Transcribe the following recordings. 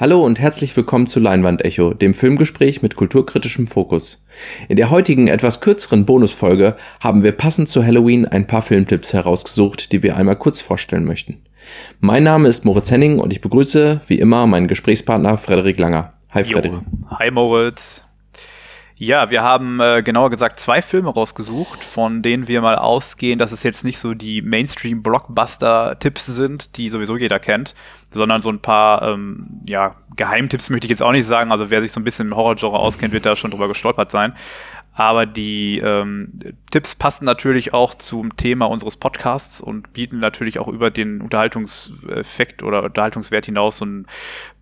Hallo und herzlich willkommen zu Leinwandecho, dem Filmgespräch mit kulturkritischem Fokus. In der heutigen etwas kürzeren Bonusfolge haben wir passend zu Halloween ein paar Filmtipps herausgesucht, die wir einmal kurz vorstellen möchten. Mein Name ist Moritz Henning und ich begrüße wie immer meinen Gesprächspartner Frederik Langer. Hi Frederik. Hi Moritz. Ja, wir haben äh, genauer gesagt zwei Filme rausgesucht, von denen wir mal ausgehen, dass es jetzt nicht so die Mainstream-Blockbuster-Tipps sind, die sowieso jeder kennt, sondern so ein paar ähm, ja, Geheimtipps möchte ich jetzt auch nicht sagen. Also wer sich so ein bisschen im Horror-Genre auskennt, wird da schon drüber gestolpert sein. Aber die ähm, Tipps passen natürlich auch zum Thema unseres Podcasts und bieten natürlich auch über den Unterhaltungseffekt oder Unterhaltungswert hinaus so ein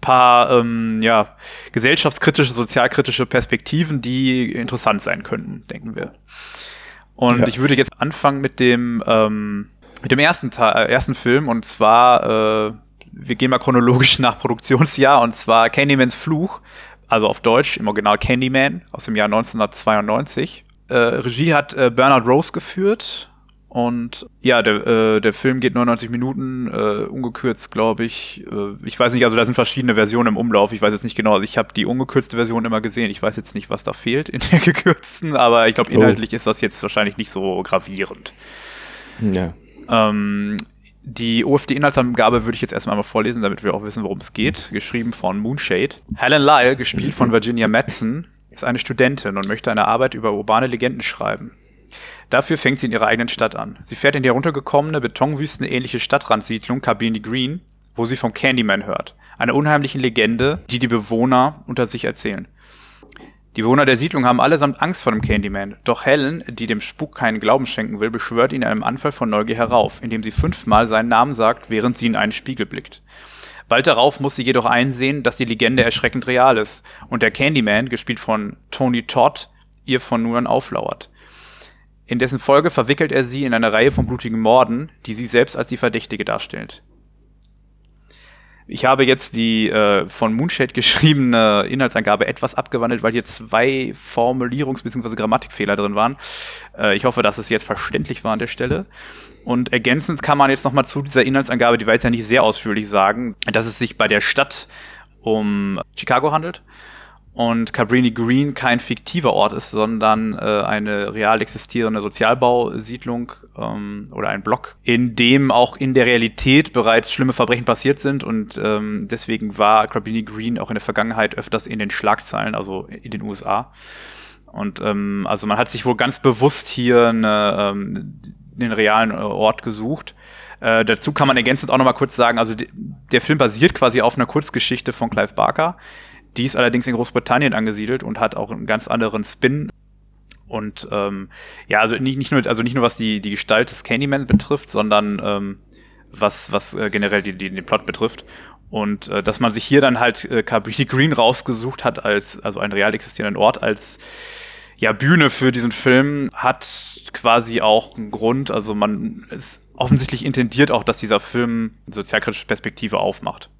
paar ähm, ja, gesellschaftskritische, sozialkritische Perspektiven, die interessant sein könnten, denken wir. Und ja. ich würde jetzt anfangen mit dem, ähm, mit dem ersten, äh, ersten Film und zwar, äh, wir gehen mal chronologisch nach Produktionsjahr und zwar Candymans Fluch also auf Deutsch im Original Candyman aus dem Jahr 1992. Äh, Regie hat äh, Bernard Rose geführt und ja, der, äh, der Film geht 99 Minuten, äh, ungekürzt, glaube ich. Äh, ich weiß nicht, also da sind verschiedene Versionen im Umlauf. Ich weiß jetzt nicht genau. Also ich habe die ungekürzte Version immer gesehen. Ich weiß jetzt nicht, was da fehlt in der gekürzten, aber ich glaube, oh. inhaltlich oh. ist das jetzt wahrscheinlich nicht so gravierend. Ja. Ähm, die OFD-Inhaltsangabe würde ich jetzt erstmal mal vorlesen, damit wir auch wissen, worum es geht. Geschrieben von Moonshade. Helen Lyle, gespielt von Virginia Madsen, ist eine Studentin und möchte eine Arbeit über urbane Legenden schreiben. Dafür fängt sie in ihrer eigenen Stadt an. Sie fährt in die heruntergekommene, betonwüstenähnliche Stadtrandsiedlung Cabrini Green, wo sie vom Candyman hört. Einer unheimlichen Legende, die die Bewohner unter sich erzählen. Die Bewohner der Siedlung haben allesamt Angst vor dem Candyman, doch Helen, die dem Spuk keinen Glauben schenken will, beschwört ihn in einem Anfall von Neugier herauf, indem sie fünfmal seinen Namen sagt, während sie in einen Spiegel blickt. Bald darauf muss sie jedoch einsehen, dass die Legende erschreckend real ist und der Candyman, gespielt von Tony Todd, ihr von nun an auflauert. In dessen Folge verwickelt er sie in eine Reihe von blutigen Morden, die sie selbst als die Verdächtige darstellt. Ich habe jetzt die äh, von Moonshade geschriebene Inhaltsangabe etwas abgewandelt, weil hier zwei Formulierungs- bzw. Grammatikfehler drin waren. Äh, ich hoffe, dass es jetzt verständlich war an der Stelle. Und ergänzend kann man jetzt nochmal zu dieser Inhaltsangabe, die wir jetzt ja nicht sehr ausführlich sagen, dass es sich bei der Stadt um Chicago handelt und Cabrini Green kein fiktiver Ort ist, sondern äh, eine real existierende Sozialbausiedlung ähm, oder ein Block, in dem auch in der Realität bereits schlimme Verbrechen passiert sind und ähm, deswegen war Cabrini Green auch in der Vergangenheit öfters in den Schlagzeilen, also in den USA. Und ähm, also man hat sich wohl ganz bewusst hier eine, ähm, den realen äh, Ort gesucht. Äh, dazu kann man ergänzend auch nochmal kurz sagen, also der Film basiert quasi auf einer Kurzgeschichte von Clive Barker, die ist allerdings in Großbritannien angesiedelt und hat auch einen ganz anderen Spin. Und ähm, ja, also nicht, nicht nur, also nicht nur was die, die Gestalt des Candyman betrifft, sondern ähm, was, was äh, generell die, die, den Plot betrifft. Und äh, dass man sich hier dann halt äh, Cabrini Green rausgesucht hat, als, also einen real existierenden Ort, als ja, Bühne für diesen Film, hat quasi auch einen Grund. Also man ist offensichtlich intendiert auch, dass dieser Film sozialkritische Perspektive aufmacht.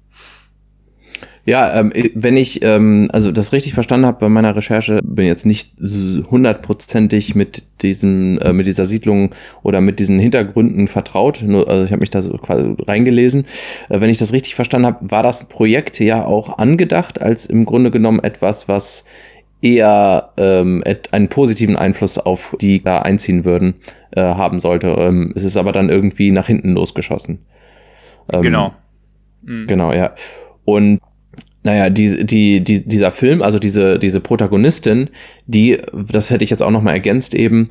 Ja, ähm, wenn ich ähm, also das richtig verstanden habe bei meiner Recherche, bin jetzt nicht hundertprozentig mit diesem äh, mit dieser Siedlung oder mit diesen Hintergründen vertraut. Nur, also ich habe mich da so quasi reingelesen. Äh, wenn ich das richtig verstanden habe, war das Projekt ja auch angedacht als im Grunde genommen etwas, was eher ähm, einen positiven Einfluss auf die da einziehen würden äh, haben sollte. Ähm, es ist aber dann irgendwie nach hinten losgeschossen. Ähm, genau. Mhm. Genau, ja. Und naja, die, die, die, dieser Film, also diese, diese Protagonistin, die, das hätte ich jetzt auch nochmal ergänzt eben,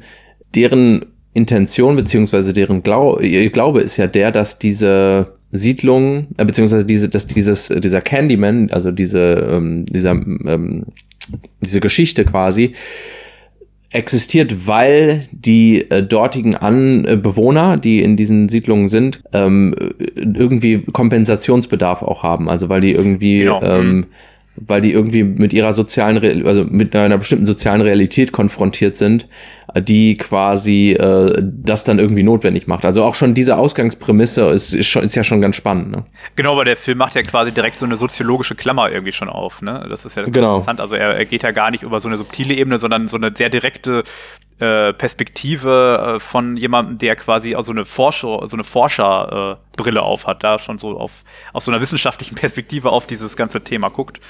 deren Intention beziehungsweise deren Glau ihr Glaube ist ja der, dass diese Siedlung, äh, beziehungsweise diese, dass dieses, dieser Candyman, also diese, ähm, dieser, ähm, diese Geschichte quasi, existiert, weil die äh, dortigen An äh, Bewohner, die in diesen Siedlungen sind, ähm, irgendwie Kompensationsbedarf auch haben. Also weil die irgendwie genau. ähm, mhm weil die irgendwie mit ihrer sozialen, Re also mit einer bestimmten sozialen Realität konfrontiert sind, die quasi äh, das dann irgendwie notwendig macht. Also auch schon diese Ausgangsprämisse ist, ist, schon, ist ja schon ganz spannend. Ne? Genau, aber der Film macht ja quasi direkt so eine soziologische Klammer irgendwie schon auf. Ne? Das ist ja genau. interessant. Also er, er geht ja gar nicht über so eine subtile Ebene, sondern so eine sehr direkte äh, Perspektive äh, von jemandem, der quasi auch so eine Forscher, so eine Forscherbrille äh, auf hat, da schon so auf aus so einer wissenschaftlichen Perspektive auf dieses ganze Thema guckt.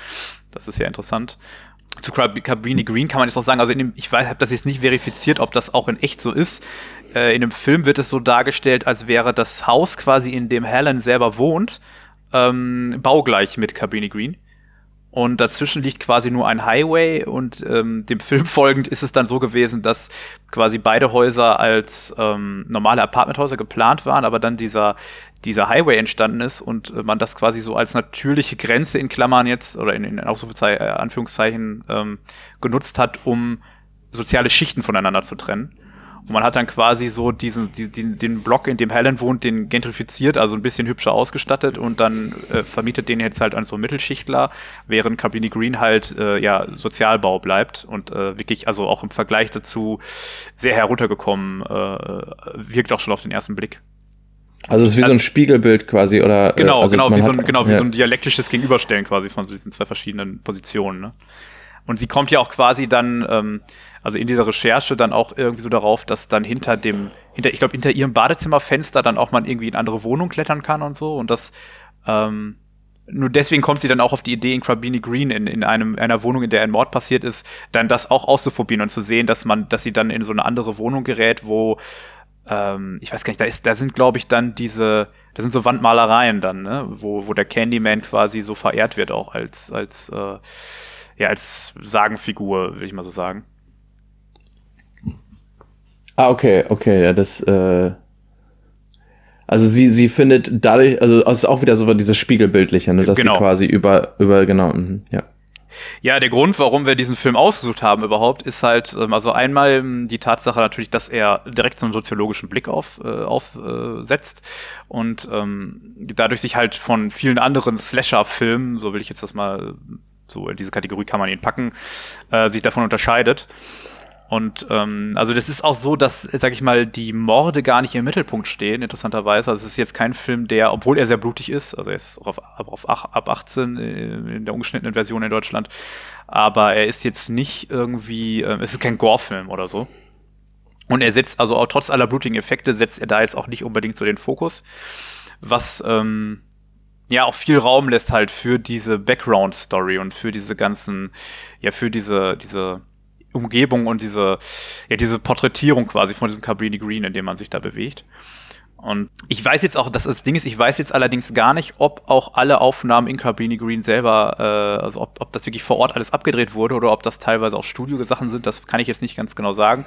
Das ist ja interessant. Zu Cabrini Green kann man jetzt noch sagen, also in dem, ich weiß, habe das jetzt nicht verifiziert, ob das auch in echt so ist. Äh, in dem Film wird es so dargestellt, als wäre das Haus quasi, in dem Helen selber wohnt, ähm, baugleich mit Cabrini Green. Und dazwischen liegt quasi nur ein Highway und ähm, dem Film folgend ist es dann so gewesen, dass quasi beide Häuser als ähm, normale Apartmenthäuser geplant waren, aber dann dieser, dieser Highway entstanden ist und äh, man das quasi so als natürliche Grenze in Klammern jetzt oder in, in äh, Anführungszeichen ähm, genutzt hat, um soziale Schichten voneinander zu trennen. Und man hat dann quasi so diesen, die, den Block, in dem Helen wohnt, den gentrifiziert, also ein bisschen hübscher ausgestattet und dann äh, vermietet den jetzt halt an so Mittelschichtler, während Cabrini Green halt äh, ja Sozialbau bleibt und äh, wirklich, also auch im Vergleich dazu sehr heruntergekommen, äh, wirkt auch schon auf den ersten Blick. Also es ist wie also, so ein Spiegelbild quasi, oder? Äh, genau, also genau, wie so, ein, genau, wie ja. so ein dialektisches Gegenüberstellen quasi von diesen zwei verschiedenen Positionen. Ne? Und sie kommt ja auch quasi dann, ähm, also in dieser Recherche dann auch irgendwie so darauf, dass dann hinter dem, hinter, ich glaube, hinter ihrem Badezimmerfenster dann auch man irgendwie in andere Wohnungen klettern kann und so. Und das, ähm, nur deswegen kommt sie dann auch auf die Idee, in Crabini Green, in, in einem, einer Wohnung, in der ein Mord passiert ist, dann das auch auszuprobieren und zu sehen, dass man, dass sie dann in so eine andere Wohnung gerät, wo, ähm, ich weiß gar nicht, da ist, da sind, glaube ich, dann diese, da sind so Wandmalereien dann, ne, wo, wo der Candyman quasi so verehrt wird, auch als, als, äh, ja, als Sagenfigur, will ich mal so sagen. Ah, okay, okay, ja, das, äh, also sie, sie findet dadurch, also es ist auch wieder so dieses Spiegelbildliche, ne, dass genau. sie quasi über, über, genau, mh, ja. Ja, der Grund, warum wir diesen Film ausgesucht haben überhaupt, ist halt, ähm, also einmal ähm, die Tatsache natürlich, dass er direkt so einen soziologischen Blick auf, äh, aufsetzt äh, und ähm, dadurch sich halt von vielen anderen Slasher-Filmen, so will ich jetzt das mal, so in diese Kategorie kann man ihn packen, äh, sich davon unterscheidet. Und ähm, also das ist auch so, dass, sag ich mal, die Morde gar nicht im Mittelpunkt stehen, interessanterweise. Also es ist jetzt kein Film, der, obwohl er sehr blutig ist, also er ist auf, auf, ab 18 äh, in der ungeschnittenen Version in Deutschland, aber er ist jetzt nicht irgendwie, äh, es ist kein Gore-Film oder so. Und er setzt, also auch trotz aller blutigen Effekte, setzt er da jetzt auch nicht unbedingt so den Fokus. Was ähm, ja auch viel Raum lässt halt für diese Background-Story und für diese ganzen, ja, für diese, diese Umgebung und diese, ja, diese Porträtierung quasi von diesem Cabrini Green, in dem man sich da bewegt. Und ich weiß jetzt auch, dass das Ding ist, ich weiß jetzt allerdings gar nicht, ob auch alle Aufnahmen in Cabrini Green selber, äh, also ob, ob das wirklich vor Ort alles abgedreht wurde oder ob das teilweise auch Studiosachen sind, das kann ich jetzt nicht ganz genau sagen.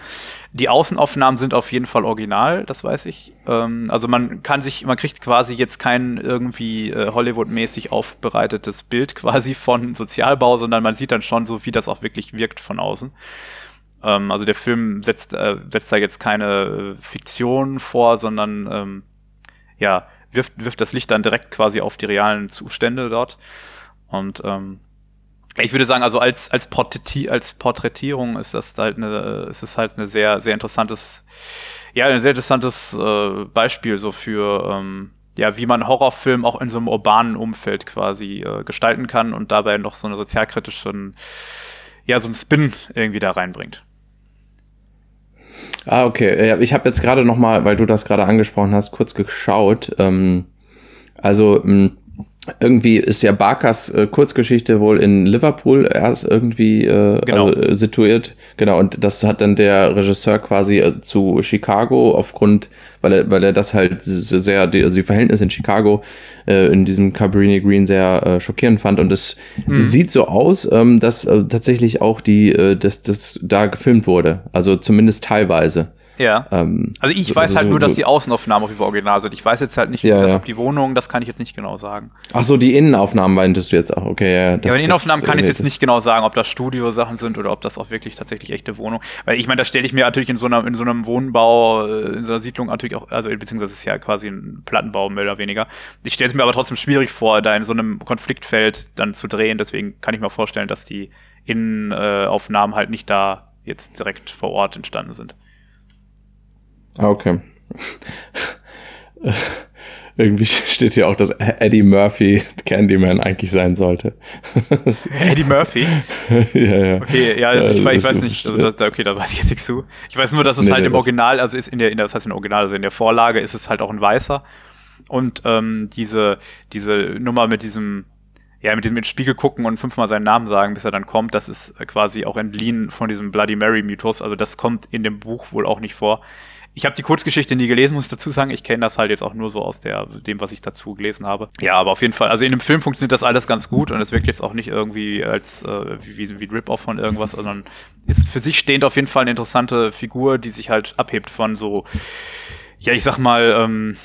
Die Außenaufnahmen sind auf jeden Fall original, das weiß ich. Ähm, also man kann sich, man kriegt quasi jetzt kein irgendwie äh, Hollywood-mäßig aufbereitetes Bild quasi von Sozialbau, sondern man sieht dann schon so, wie das auch wirklich wirkt von außen. Ähm, also der Film setzt, äh, setzt da jetzt keine äh, Fiktion vor, sondern ähm, ja, wirft, wirft das Licht dann direkt quasi auf die realen Zustände dort. Und ähm, ich würde sagen, also als, als, Porträti als Porträtierung ist das halt eine, ist es halt eine sehr, sehr interessantes, ja, ein sehr interessantes äh, Beispiel so für, ähm, ja, wie man Horrorfilm auch in so einem urbanen Umfeld quasi äh, gestalten kann und dabei noch so eine sozialkritischen, ja, so einen Spin irgendwie da reinbringt. Ah, okay. Ich habe jetzt gerade noch mal, weil du das gerade angesprochen hast, kurz geschaut. Ähm, also irgendwie ist ja Barkers äh, Kurzgeschichte wohl in Liverpool erst irgendwie äh, genau. also, äh, situiert. Genau, und das hat dann der Regisseur quasi äh, zu Chicago aufgrund, weil er, weil er das halt sehr, die, also die Verhältnisse in Chicago äh, in diesem Cabrini Green sehr äh, schockierend fand. Und es hm. sieht so aus, ähm, dass tatsächlich auch die, äh, das, das da gefilmt wurde. Also zumindest teilweise. Ja. Ähm, also ich weiß also halt so, nur, dass die Außenaufnahmen auf jeden Fall original sind. Ich weiß jetzt halt nicht, ja, ja. ob die Wohnung, das kann ich jetzt nicht genau sagen. Ach so, die Innenaufnahmen meintest du jetzt auch, okay. Ja, das, ja bei Innenaufnahmen kann ich jetzt nicht genau sagen, ob das Studiosachen sind oder ob das auch wirklich tatsächlich echte Wohnung. Weil ich meine, das stelle ich mir natürlich in so, einer, in so einem Wohnbau, äh, in so einer Siedlung natürlich auch, also beziehungsweise es ist ja quasi ein Plattenbau mehr oder weniger. Ich stelle es mir aber trotzdem schwierig vor, da in so einem Konfliktfeld dann zu drehen. Deswegen kann ich mir vorstellen, dass die Innenaufnahmen halt nicht da jetzt direkt vor Ort entstanden sind. Ah, okay. irgendwie steht hier auch, dass Eddie Murphy Candyman eigentlich sein sollte. Eddie Murphy? ja, ja. Okay, ja, also ich, ich, weiß nicht, also das, okay, da weiß ich jetzt nichts zu. Ich weiß nur, dass es nee, halt im Original, also ist in der, in der, das heißt im Original, also in der Vorlage ist es halt auch ein Weißer. Und ähm, diese, diese Nummer mit diesem, ja, mit diesem ins Spiegel gucken und fünfmal seinen Namen sagen, bis er dann kommt, das ist quasi auch entliehen von diesem Bloody Mary Mythos. Also das kommt in dem Buch wohl auch nicht vor. Ich habe die Kurzgeschichte nie gelesen, muss ich dazu sagen. Ich kenne das halt jetzt auch nur so aus der, dem, was ich dazu gelesen habe. Ja, aber auf jeden Fall, also in dem Film funktioniert das alles ganz gut und es wirkt jetzt auch nicht irgendwie als äh, wie, wie ein Rip-Off von irgendwas, sondern ist für sich stehend auf jeden Fall eine interessante Figur, die sich halt abhebt von so, ja, ich sag mal, ähm,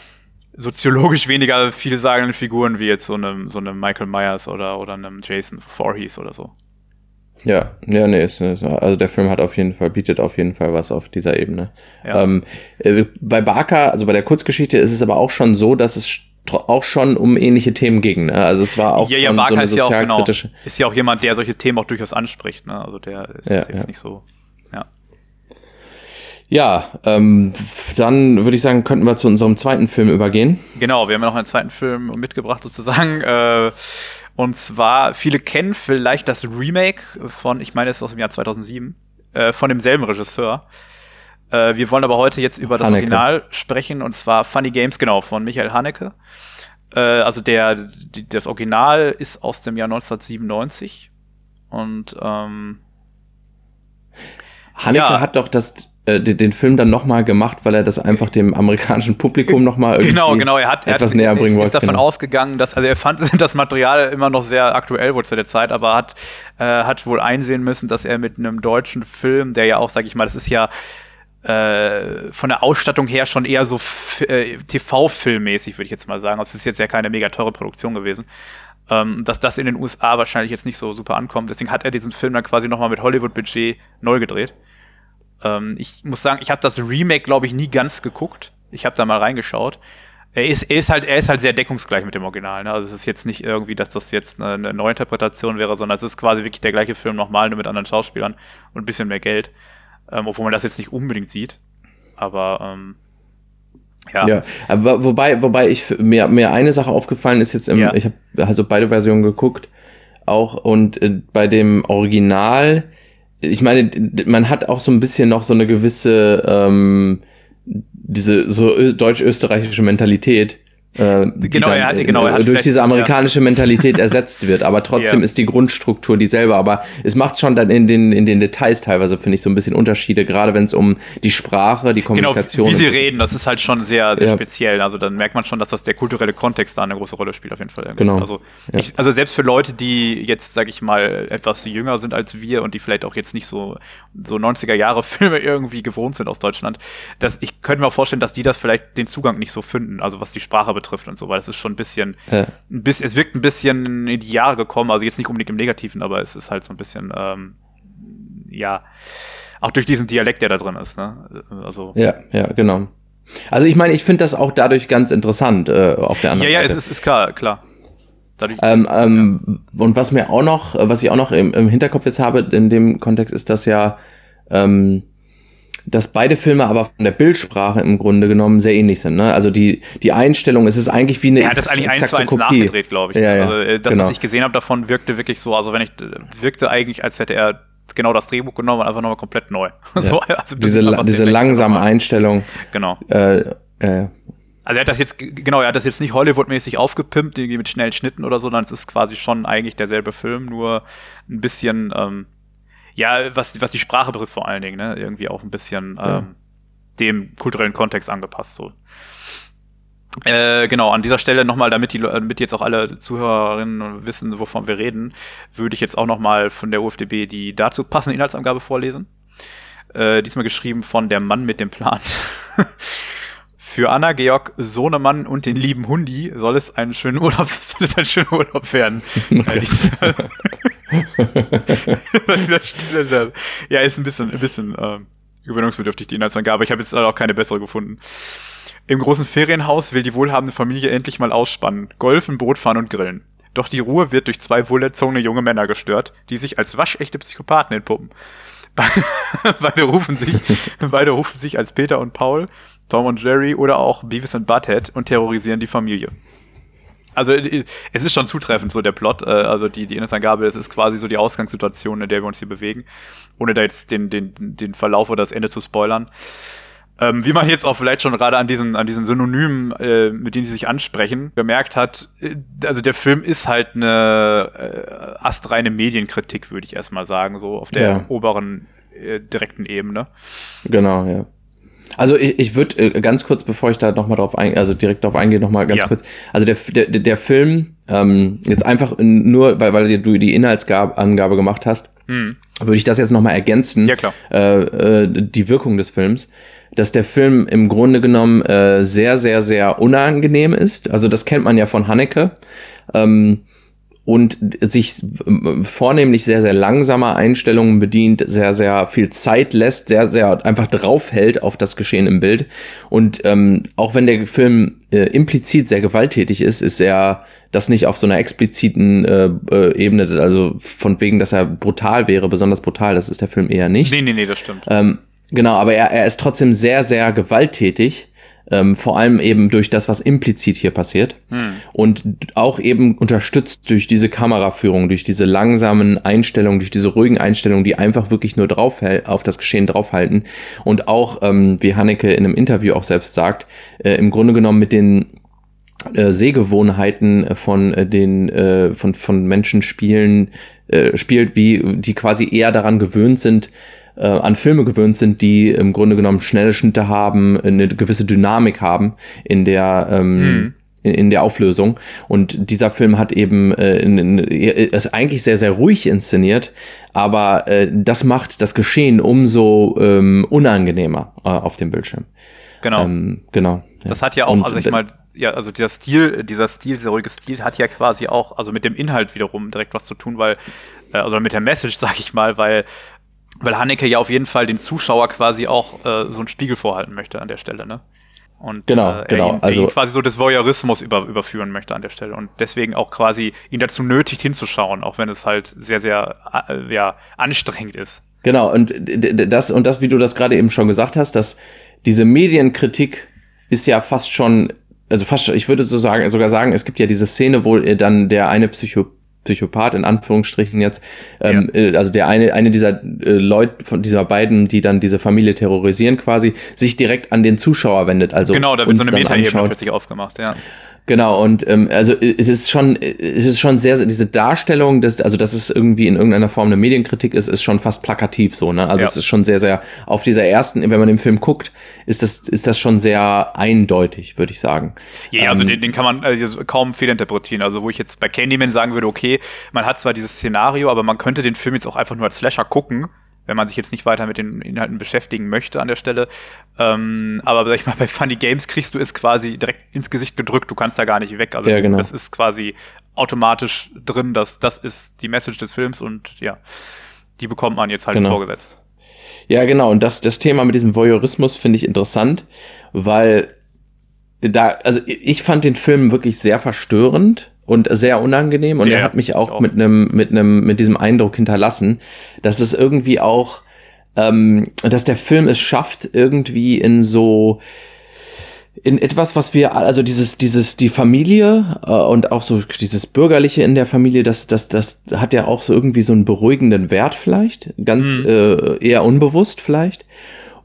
soziologisch weniger viele sagenden Figuren wie jetzt so einem so einem Michael Myers oder oder einem Jason Voorhees oder so. Ja, ja, nee, ist, ist, also der Film hat auf jeden Fall, bietet auf jeden Fall was auf dieser Ebene. Ja. Ähm, äh, bei Barker, also bei der Kurzgeschichte ist es aber auch schon so, dass es auch schon um ähnliche Themen ging. Ne? Also es war auch ja, ja, Barker so eine sozialkritische. Ja, genau, ist ja auch jemand, der solche Themen auch durchaus anspricht. Ne? Also der ist ja, jetzt ja. nicht so. Ja. Ja, ähm, dann würde ich sagen, könnten wir zu unserem zweiten Film übergehen. Genau, wir haben ja noch einen zweiten Film mitgebracht sozusagen. Äh, und zwar, viele kennen vielleicht das Remake von, ich meine, es ist aus dem Jahr 2007, äh, von demselben Regisseur. Äh, wir wollen aber heute jetzt über das Haneke. Original sprechen, und zwar Funny Games, genau, von Michael Haneke. Äh, also der, die, das Original ist aus dem Jahr 1997. Und ähm, Haneke ja. hat doch das äh, den, den Film dann nochmal gemacht, weil er das einfach dem amerikanischen Publikum nochmal genau, genau, er hat, etwas er hat, näher bringen wollte. ist davon genau. ausgegangen, dass, also er fand das Material immer noch sehr aktuell wohl zu der Zeit, aber hat, äh, hat wohl einsehen müssen, dass er mit einem deutschen Film, der ja auch, sag ich mal, das ist ja äh, von der Ausstattung her schon eher so äh, TV-Filmmäßig, würde ich jetzt mal sagen. Also es ist jetzt ja keine mega teure Produktion gewesen. Ähm, dass das in den USA wahrscheinlich jetzt nicht so super ankommt. Deswegen hat er diesen Film dann quasi nochmal mit Hollywood-Budget neu gedreht. Ähm, ich muss sagen, ich habe das Remake, glaube ich, nie ganz geguckt. Ich habe da mal reingeschaut. Er ist, er ist halt, er ist halt sehr deckungsgleich mit dem Original. Ne? Also es ist jetzt nicht irgendwie, dass das jetzt eine, eine Neuinterpretation wäre, sondern es ist quasi wirklich der gleiche Film nochmal, nur mit anderen Schauspielern und ein bisschen mehr Geld. Ähm, obwohl man das jetzt nicht unbedingt sieht. Aber ähm, ja. ja, aber wobei, wobei ich mir, mir eine Sache aufgefallen ist jetzt im, ja. ich habe also beide Versionen geguckt, auch und äh, bei dem Original ich meine, man hat auch so ein bisschen noch so eine gewisse, ähm, diese so deutsch-österreichische Mentalität, äh, genau, dann, er hat, genau, er hat durch diese amerikanische ja. Mentalität ersetzt wird. Aber trotzdem ja. ist die Grundstruktur dieselbe. Aber es macht schon dann in den, in den Details teilweise, finde ich, so ein bisschen Unterschiede, gerade wenn es um die Sprache, die Kommunikation Genau, wie sie reden, das ist halt schon sehr, sehr ja. speziell. Also dann merkt man schon, dass das der kulturelle Kontext da eine große Rolle spielt, auf jeden Fall. Irgendwie. Genau. Also, ich, also selbst für Leute, die jetzt, sag ich mal, etwas jünger sind als wir und die vielleicht auch jetzt nicht so, so 90er Jahre Filme irgendwie gewohnt sind aus Deutschland, dass ich könnte mir vorstellen, dass die das vielleicht den Zugang nicht so finden, also was die Sprache betrifft betrifft und so, weil es ist schon ein bisschen, ja. ein bisschen, es wirkt ein bisschen in die Jahre gekommen, also jetzt nicht unbedingt im Negativen, aber es ist halt so ein bisschen, ähm, ja, auch durch diesen Dialekt, der da drin ist, ne? Also. Ja, ja, genau. Also ich meine, ich finde das auch dadurch ganz interessant äh, auf der anderen ja, Seite. Ja, es ist, ist klar, klar. Dadurch, ähm, ähm, ja. Und was mir auch noch, was ich auch noch im, im Hinterkopf jetzt habe in dem Kontext, ist, dass ja ähm, dass beide Filme aber von der Bildsprache im Grunde genommen sehr ähnlich sind. Ne? Also die, die Einstellung, es ist eigentlich wie eine Er hat das eigentlich eins zu eins nachgedreht, glaube ich. Ja, ja, also äh, das, genau. was ich gesehen habe davon, wirkte wirklich so, also wenn ich, wirkte eigentlich, als hätte er genau das Drehbuch genommen und einfach nochmal komplett neu. Ja. so, also diese diese langsame Einstellung. Genau. Äh, äh, also er hat das jetzt, genau, er hat das jetzt nicht Hollywood-mäßig aufgepimpt, irgendwie mit schnellen Schnitten oder so, sondern es ist quasi schon eigentlich derselbe Film, nur ein bisschen, ähm, ja, was, was die Sprache betrifft vor allen Dingen, ne? Irgendwie auch ein bisschen ja. ähm, dem kulturellen Kontext angepasst. So. Äh, genau, an dieser Stelle nochmal, damit, die, damit jetzt auch alle Zuhörerinnen wissen, wovon wir reden, würde ich jetzt auch nochmal von der UFDB die dazu passende Inhaltsangabe vorlesen. Äh, diesmal geschrieben von der Mann mit dem Plan. Für Anna, Georg, Sohnemann und den lieben Hundi soll es einen schönen Urlaub, soll es ein schöner Urlaub werden. Okay. ja, ist ein bisschen, ein bisschen äh, gewöhnungsbedürftig, die Inhaltsangabe. Ich habe jetzt auch keine bessere gefunden. Im großen Ferienhaus will die wohlhabende Familie endlich mal ausspannen, golfen, Boot fahren und grillen. Doch die Ruhe wird durch zwei wohlerzogene junge Männer gestört, die sich als waschechte Psychopathen entpuppen. beide rufen sich, beide rufen sich als Peter und Paul Tom und Jerry oder auch Beavis and Butthead und terrorisieren die Familie. Also äh, es ist schon zutreffend, so der Plot, äh, also die, die Inhaltsangabe, das ist quasi so die Ausgangssituation, in der wir uns hier bewegen, ohne da jetzt den, den, den Verlauf oder das Ende zu spoilern. Ähm, wie man jetzt auch vielleicht schon gerade an diesen, an diesen Synonymen, äh, mit denen sie sich ansprechen, bemerkt hat, äh, also der Film ist halt eine äh, astreine Medienkritik, würde ich erstmal sagen, so auf der ja. oberen äh, direkten Ebene. Genau, ja. Also ich, ich würde äh, ganz kurz, bevor ich da nochmal drauf ein, also direkt drauf eingehe, nochmal ganz ja. kurz. Also der, der, der Film, ähm, jetzt einfach nur, weil, weil du die Inhaltsangabe gemacht hast, hm. würde ich das jetzt nochmal ergänzen. Ja, klar. Äh, äh, die Wirkung des Films dass der Film im Grunde genommen äh, sehr, sehr, sehr unangenehm ist. Also das kennt man ja von Haneke. Ähm, und sich vornehmlich sehr, sehr langsamer Einstellungen bedient, sehr, sehr viel Zeit lässt, sehr, sehr einfach draufhält auf das Geschehen im Bild. Und ähm, auch wenn der Film äh, implizit sehr gewalttätig ist, ist er das nicht auf so einer expliziten äh, äh, Ebene, also von wegen, dass er brutal wäre, besonders brutal, das ist der Film eher nicht. Nee, nee, nee, das stimmt. Ähm, Genau, aber er, er ist trotzdem sehr, sehr gewalttätig. Ähm, vor allem eben durch das, was implizit hier passiert. Hm. Und auch eben unterstützt durch diese Kameraführung, durch diese langsamen Einstellungen, durch diese ruhigen Einstellungen, die einfach wirklich nur drauf auf das Geschehen draufhalten. Und auch, ähm, wie Hanneke in einem Interview auch selbst sagt, äh, im Grunde genommen mit den äh, Sehgewohnheiten von äh, den äh, von von Menschen spielen äh, spielt, wie die quasi eher daran gewöhnt sind, äh, an Filme gewöhnt sind, die im Grunde genommen schnelle Schnitte haben, eine gewisse Dynamik haben in der ähm, hm in der Auflösung. Und dieser Film hat eben äh, in, in, ist eigentlich sehr, sehr ruhig inszeniert, aber äh, das macht das Geschehen umso ähm, unangenehmer äh, auf dem Bildschirm. Genau. Ähm, genau. Ja. Das hat ja auch, Und, also ich mal, ja, also dieser Stil, dieser Stil, dieser ruhige Stil hat ja quasi auch, also mit dem Inhalt wiederum direkt was zu tun, weil, äh, also mit der Message, sag ich mal, weil weil Haneke ja auf jeden Fall den Zuschauer quasi auch äh, so einen Spiegel vorhalten möchte an der Stelle, ne? Und genau, äh, genau. Ihn, also ihn quasi so des Voyeurismus über, überführen möchte an der Stelle und deswegen auch quasi ihn dazu nötigt hinzuschauen, auch wenn es halt sehr, sehr äh, ja, anstrengend ist. Genau, und das, und das, wie du das gerade eben schon gesagt hast, dass diese Medienkritik ist ja fast schon, also fast, ich würde so sagen, sogar sagen, es gibt ja diese Szene, wo dann der eine Psycho Psychopath in Anführungsstrichen jetzt, ähm, ja. Äh, also der eine, eine dieser äh, Leute von dieser beiden, die dann diese Familie terrorisieren quasi, sich direkt an den Zuschauer wendet. Also genau, da wird so eine Metaebene plötzlich aufgemacht, ja. Genau, und ähm, also es ist schon, es ist schon sehr, diese Darstellung, dass, also dass es irgendwie in irgendeiner Form eine Medienkritik ist, ist schon fast plakativ so, ne? Also ja. es ist schon sehr, sehr, auf dieser ersten, wenn man den Film guckt, ist das, ist das schon sehr eindeutig, würde ich sagen. Ja, ähm, also den, den kann man also kaum fehlinterpretieren. Also wo ich jetzt bei Candyman sagen würde, okay, man hat zwar dieses Szenario, aber man könnte den Film jetzt auch einfach nur als Slasher gucken wenn man sich jetzt nicht weiter mit den Inhalten beschäftigen möchte an der Stelle. Ähm, aber sag ich mal, bei Funny Games kriegst du es quasi direkt ins Gesicht gedrückt, du kannst da gar nicht weg. Also ja, genau. das ist quasi automatisch drin, dass das ist die Message des Films und ja, die bekommt man jetzt halt genau. vorgesetzt. Ja, genau. Und das, das Thema mit diesem Voyeurismus finde ich interessant, weil da, also ich fand den Film wirklich sehr verstörend und sehr unangenehm und ja, er hat mich auch, auch. mit einem mit einem mit diesem Eindruck hinterlassen, dass es irgendwie auch ähm, dass der Film es schafft irgendwie in so in etwas, was wir, also dieses, dieses, die Familie äh, und auch so dieses Bürgerliche in der Familie, das, das, das hat ja auch so irgendwie so einen beruhigenden Wert vielleicht, ganz mhm. äh, eher unbewusst vielleicht.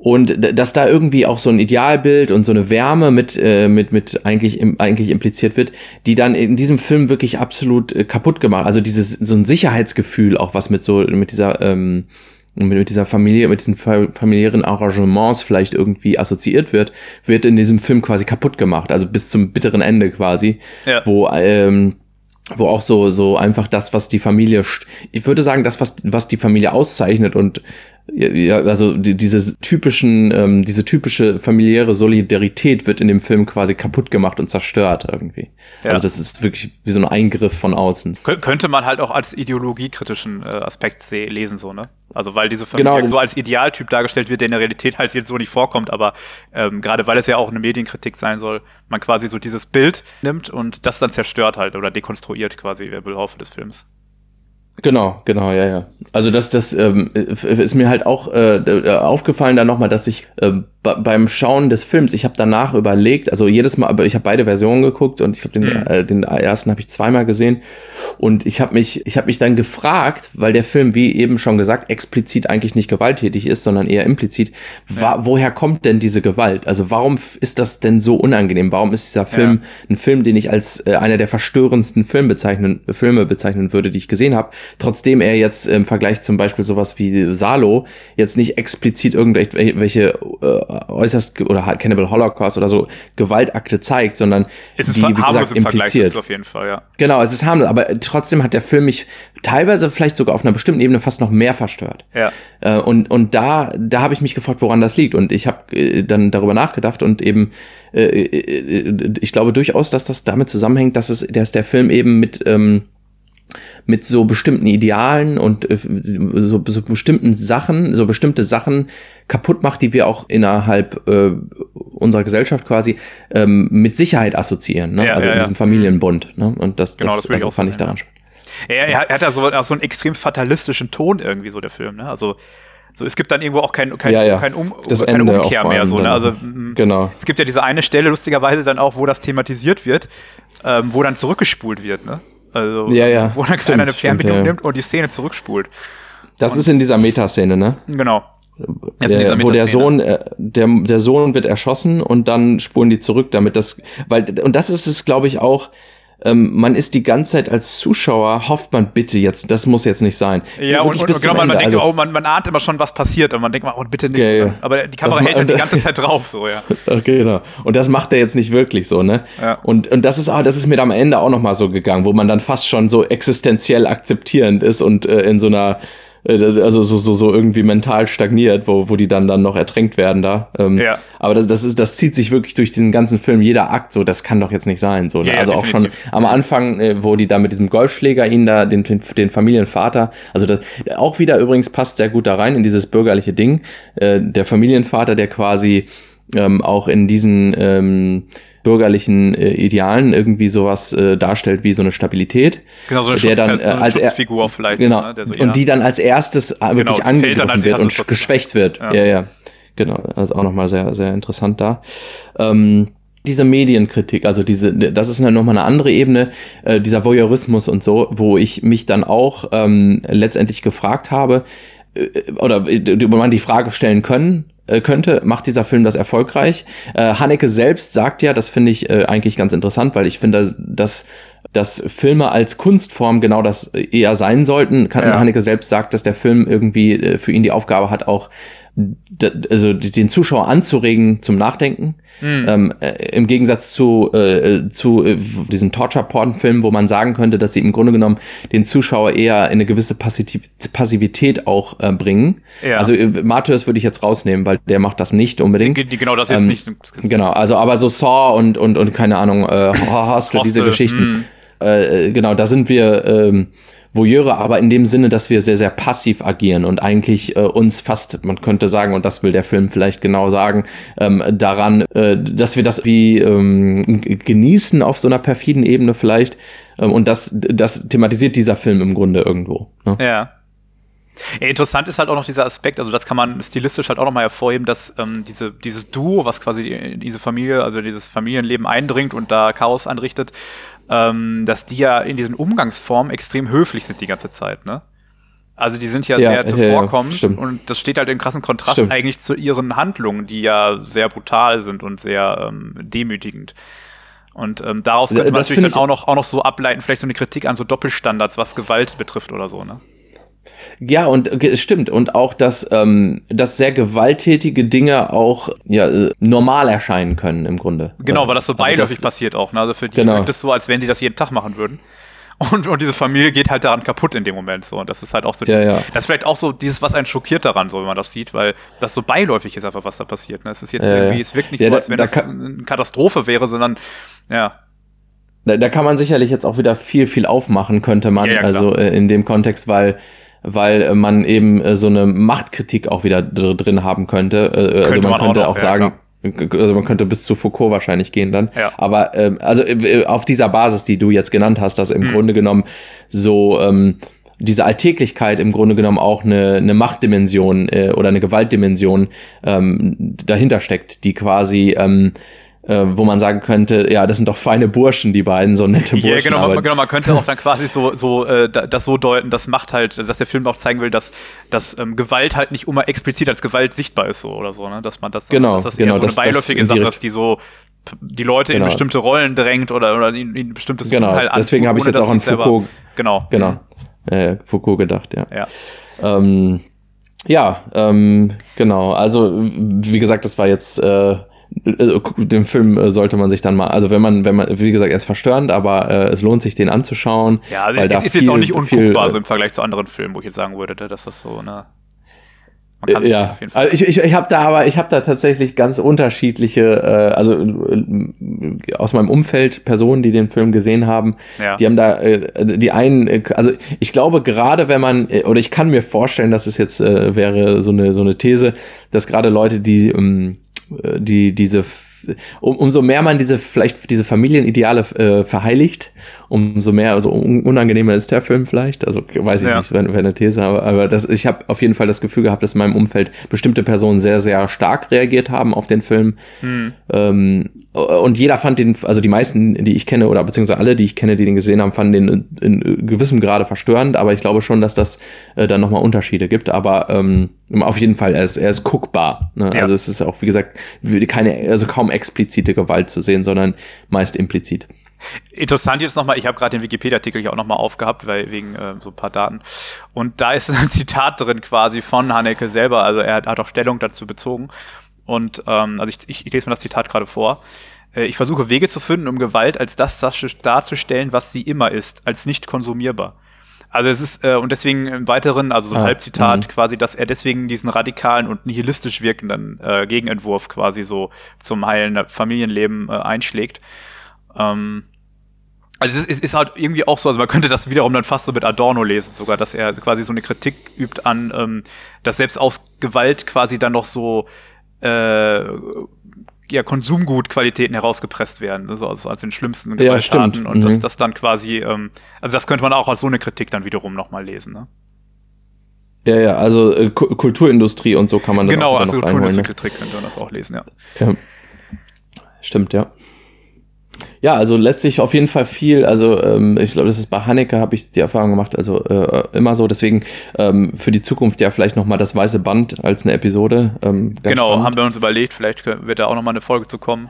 Und dass da irgendwie auch so ein Idealbild und so eine Wärme mit, äh, mit, mit eigentlich, im, eigentlich impliziert wird, die dann in diesem Film wirklich absolut äh, kaputt gemacht. Also dieses, so ein Sicherheitsgefühl auch, was mit so, mit dieser, ähm, mit, mit dieser Familie, mit diesen familiären Arrangements vielleicht irgendwie assoziiert wird, wird in diesem Film quasi kaputt gemacht. Also bis zum bitteren Ende quasi. Ja. Wo, ähm, wo auch so so einfach das was die Familie ich würde sagen das was was die Familie auszeichnet und ja, also die, diese typischen, ähm, diese typische familiäre Solidarität wird in dem Film quasi kaputt gemacht und zerstört irgendwie. Ja. Also das ist wirklich wie so ein Eingriff von außen. Kön könnte man halt auch als ideologiekritischen äh, Aspekt lesen, so, ne? Also weil diese Familie genau. so als Idealtyp dargestellt wird, der in der Realität halt jetzt so nicht vorkommt, aber ähm, gerade weil es ja auch eine Medienkritik sein soll, man quasi so dieses Bild nimmt und das dann zerstört halt oder dekonstruiert quasi im Laufe des Films. Genau, genau, ja, ja. Also das, das ähm, ist mir halt auch äh, aufgefallen dann nochmal, dass ich ähm, beim Schauen des Films, ich habe danach überlegt, also jedes Mal, aber ich habe beide Versionen geguckt und ich glaube, den, mhm. äh, den ersten habe ich zweimal gesehen und ich habe mich, ich habe mich dann gefragt, weil der Film, wie eben schon gesagt, explizit eigentlich nicht gewalttätig ist, sondern eher implizit, ja. woher kommt denn diese Gewalt? Also warum ist das denn so unangenehm? Warum ist dieser Film ja. ein Film, den ich als äh, einer der verstörendsten Film bezeichnen, Filme bezeichnen würde, die ich gesehen habe, trotzdem er jetzt im Vergleich zum Beispiel sowas wie Salo jetzt nicht explizit irgendwelche äh, äußerst oder halt Cannibal Holocaust oder so Gewaltakte zeigt, sondern es ist die, wie gesagt, impliziert. auf jeden Fall, ja. Genau, es ist harmlos, aber trotzdem hat der Film mich teilweise vielleicht sogar auf einer bestimmten Ebene fast noch mehr verstört. Ja. Äh, und und da da habe ich mich gefragt, woran das liegt und ich habe äh, dann darüber nachgedacht und eben äh, äh, ich glaube durchaus, dass das damit zusammenhängt, dass es dass der Film eben mit ähm, mit so bestimmten Idealen und äh, so, so bestimmten Sachen, so bestimmte Sachen kaputt macht, die wir auch innerhalb äh, unserer Gesellschaft quasi ähm, mit Sicherheit assoziieren, ne? Ja, also ja, in diesem Familienbund. Ne? Und das, genau, das, das, das fand ich daran spannend. Er, er, hat ja so, so einen extrem fatalistischen Ton irgendwie, so der Film, ne? Also so, es gibt dann irgendwo auch kein, kein, ja, ja. kein um, Ende Umkehr mehr. So, ne? Also genau. es gibt ja diese eine Stelle, lustigerweise dann auch, wo das thematisiert wird, ähm, wo dann zurückgespult wird, ne? Also, ja, ja. wo dann stimmt, einer eine Fernbedienung ja. nimmt und die Szene zurückspult. Das und ist in dieser Metaszene, ne? Genau. Der, wo der Sohn, äh, der, der Sohn wird erschossen und dann spulen die zurück, damit das, weil, und das ist es, glaube ich, auch, ähm, man ist die ganze Zeit als Zuschauer, hofft man bitte jetzt, das muss jetzt nicht sein. Ja, und, und, und genau, man, man denkt, also, oh, man, man ahnt immer schon, was passiert und man denkt, oh, bitte nicht. Okay, ja. Aber die Kamera das hält halt die ganze Zeit drauf, so, ja. Okay, genau. Und das macht er jetzt nicht wirklich so, ne? Ja. Und, und das ist auch, das ist mir am Ende auch nochmal so gegangen, wo man dann fast schon so existenziell akzeptierend ist und äh, in so einer also so, so, so irgendwie mental stagniert, wo, wo die dann, dann noch ertränkt werden da. Ähm, ja. Aber das, das, ist, das zieht sich wirklich durch diesen ganzen Film, jeder Akt, so, das kann doch jetzt nicht sein. So, ne? ja, also auch schon am Anfang, äh, wo die da mit diesem Golfschläger ihn da, den, den Familienvater, also das auch wieder übrigens passt sehr gut da rein in dieses bürgerliche Ding. Äh, der Familienvater, der quasi ähm, auch in diesen ähm, bürgerlichen äh, Idealen irgendwie sowas äh, darstellt wie so eine Stabilität. Genau, so eine, der dann, äh, als Schutzfigur vielleicht. Genau, ne, so, und die dann als erstes äh, wirklich genau, angegriffen wird und geschwächt wird. Ja. ja, ja. Genau, also auch nochmal sehr, sehr interessant da. Ähm, diese Medienkritik, also diese, das ist nochmal eine andere Ebene, äh, dieser Voyeurismus und so, wo ich mich dann auch ähm, letztendlich gefragt habe, äh, oder äh, man die Frage stellen können, äh, könnte, macht dieser Film das erfolgreich. Äh, Haneke selbst sagt ja, das finde ich äh, eigentlich ganz interessant, weil ich finde, dass dass Filme als Kunstform genau das eher sein sollten. Ja. Haneke selbst sagt, dass der Film irgendwie äh, für ihn die Aufgabe hat, auch also den Zuschauer anzuregen zum Nachdenken. Mhm. Ähm, äh, Im Gegensatz zu, äh, zu äh, diesen Torture-Porn-Filmen, wo man sagen könnte, dass sie im Grunde genommen den Zuschauer eher in eine gewisse Passiv Passivität auch äh, bringen. Ja. Also äh, Martyrs würde ich jetzt rausnehmen, weil der macht das nicht unbedingt. Genau, das jetzt ähm, nicht. Genau, also aber so Saw und, und, und keine Ahnung, äh, Hostel, diese Geschichten. Hm. Äh, genau, da sind wir ähm, Voyeure, aber in dem Sinne, dass wir sehr, sehr passiv agieren und eigentlich äh, uns fast, man könnte sagen, und das will der Film vielleicht genau sagen, ähm, daran, äh, dass wir das wie ähm, genießen auf so einer perfiden Ebene vielleicht. Ähm, und das, das thematisiert dieser Film im Grunde irgendwo. Ne? Ja. Ja, interessant ist halt auch noch dieser Aspekt, also das kann man stilistisch halt auch nochmal hervorheben, dass ähm, diese, dieses Duo, was quasi diese Familie, also dieses Familienleben eindringt und da Chaos anrichtet, ähm, dass die ja in diesen Umgangsformen extrem höflich sind die ganze Zeit, ne? Also die sind ja, ja sehr zuvorkommend ja, ja, und das steht halt im krassen Kontrast stimmt. eigentlich zu ihren Handlungen, die ja sehr brutal sind und sehr ähm, demütigend. Und ähm, daraus könnte man das natürlich dann auch noch, auch noch so ableiten, vielleicht so eine Kritik an so Doppelstandards, was Gewalt betrifft oder so, ne? Ja, und es stimmt. Und auch, dass, ähm, dass sehr gewalttätige Dinge auch ja, äh, normal erscheinen können im Grunde. Genau, weil das so also beiläufig das, passiert auch. Ne? Also für die genau. wirkt es so, als wenn die das jeden Tag machen würden. Und, und diese Familie geht halt daran kaputt in dem Moment so. Und das ist halt auch so dieses, ja, ja. das ist vielleicht auch so dieses, was einen schockiert daran, so wenn man das sieht, weil das so beiläufig ist einfach, was da passiert. Ne? Es ist jetzt ja, irgendwie, es wirkt nicht so, als wenn da das eine Katastrophe wäre, sondern ja. Da, da kann man sicherlich jetzt auch wieder viel, viel aufmachen, könnte man, also äh, in dem Kontext, weil weil äh, man eben äh, so eine Machtkritik auch wieder drin haben könnte. Äh, also könnte also man, man könnte auch, auch sagen, ja, also man könnte bis zu Foucault wahrscheinlich gehen dann. Ja. Aber ähm, also äh, auf dieser Basis, die du jetzt genannt hast, dass im hm. Grunde genommen so ähm, diese Alltäglichkeit im Grunde genommen auch eine, eine Machtdimension äh, oder eine Gewaltdimension ähm, dahinter steckt, die quasi ähm, äh, wo man sagen könnte, ja, das sind doch feine Burschen, die beiden, so nette Burschen. Ja, genau, man, genau, man könnte auch dann quasi so, so äh, das so deuten, das macht halt, dass der Film auch zeigen will, dass, dass ähm, Gewalt halt nicht immer explizit als Gewalt sichtbar ist, so oder so, ne? Dass man das, genau, dass das genau, eher so eine beiläufige Sache ist, die so die Leute genau. in bestimmte Rollen drängt oder, oder in, in bestimmtes Genau, antut, deswegen habe ich jetzt auch an Foucault, genau, genau, äh, Foucault gedacht, ja. Ja. Ähm, ja, ähm, genau. Also wie gesagt, das war jetzt äh, äh, den Film äh, sollte man sich dann mal, also wenn man, wenn man, wie gesagt, er ist verstörend, aber äh, es lohnt sich, den anzuschauen. Ja, also weil es ist viel, jetzt auch nicht unguckbar, viel, so im Vergleich zu anderen Filmen, wo ich jetzt sagen würde, dass das so, ne? Äh, ja, also ich, ich, ich habe da aber, ich habe da tatsächlich ganz unterschiedliche, äh, also äh, aus meinem Umfeld Personen, die den Film gesehen haben, ja. die haben da, äh, die einen, also ich glaube gerade wenn man, oder ich kann mir vorstellen, dass es jetzt äh, wäre so eine so eine These, dass gerade Leute, die ähm, die diese um, umso mehr man diese vielleicht diese Familienideale äh, verheiligt, umso mehr, also unangenehmer ist der Film vielleicht. Also weiß ich ja. nicht, wenn, wenn eine These, aber, aber das, ich habe auf jeden Fall das Gefühl gehabt, dass in meinem Umfeld bestimmte Personen sehr, sehr stark reagiert haben auf den Film. Hm. Ähm, und jeder fand den, also die meisten, die ich kenne, oder beziehungsweise alle, die ich kenne, die den gesehen haben, fanden den in, in gewissem Grade verstörend, aber ich glaube schon, dass das äh, dann nochmal Unterschiede gibt. Aber ähm, auf jeden Fall, er ist, er ist guckbar. Ne? Ja. Also es ist auch, wie gesagt, keine, also kaum explizite Gewalt zu sehen, sondern meist implizit. Interessant jetzt nochmal, ich habe gerade den Wikipedia-Artikel hier auch nochmal aufgehabt, weil wegen äh, so ein paar Daten. Und da ist ein Zitat drin quasi von Haneke selber, also er hat, hat auch Stellung dazu bezogen. Und ähm, also ich, ich, ich lese mir das Zitat gerade vor. Äh, ich versuche Wege zu finden, um Gewalt als das darzustellen, was sie immer ist, als nicht konsumierbar. Also es ist, äh, und deswegen im Weiteren, also so ein ah, Halbzitat mh. quasi, dass er deswegen diesen radikalen und nihilistisch wirkenden äh, Gegenentwurf quasi so zum heilen Familienleben äh, einschlägt. Ähm, also es ist, halt irgendwie auch so, also man könnte das wiederum dann fast so mit Adorno lesen, sogar, dass er quasi so eine Kritik übt an, ähm, dass selbst aus Gewalt quasi dann noch so äh, ja, Konsumgutqualitäten herausgepresst werden, also aus, aus den schlimmsten Gewalttaten ja, und mhm. dass das dann quasi, ähm, also das könnte man auch als so eine Kritik dann wiederum nochmal lesen, ne? Ja, ja, also äh, Kulturindustrie und so kann man das genau, auch also noch Kulturindustrie-Kritik könnte man das auch lesen, ja. ja. Stimmt, ja. Ja, also lässt sich auf jeden Fall viel, also ähm, ich glaube, das ist bei Haneke, habe ich die Erfahrung gemacht, also äh, immer so, deswegen ähm, für die Zukunft ja vielleicht nochmal das weiße Band als eine Episode. Ähm, genau, spannend. haben wir uns überlegt, vielleicht wird da auch nochmal eine Folge zu kommen.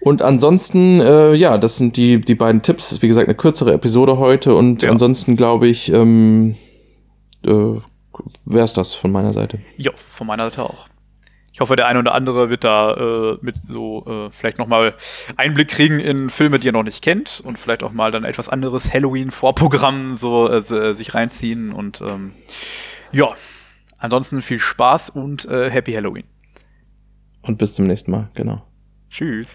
Und ansonsten, äh, ja, das sind die, die beiden Tipps. Wie gesagt, eine kürzere Episode heute und ja. ansonsten glaube ich, ähm, äh, wäre es das von meiner Seite. Ja, von meiner Seite auch. Ich hoffe, der eine oder andere wird da äh, mit so äh, vielleicht nochmal Einblick kriegen in Filme, die er noch nicht kennt und vielleicht auch mal dann etwas anderes Halloween-Vorprogramm so äh, sich reinziehen und ähm, ja, ansonsten viel Spaß und äh, Happy Halloween. Und bis zum nächsten Mal, genau. Tschüss.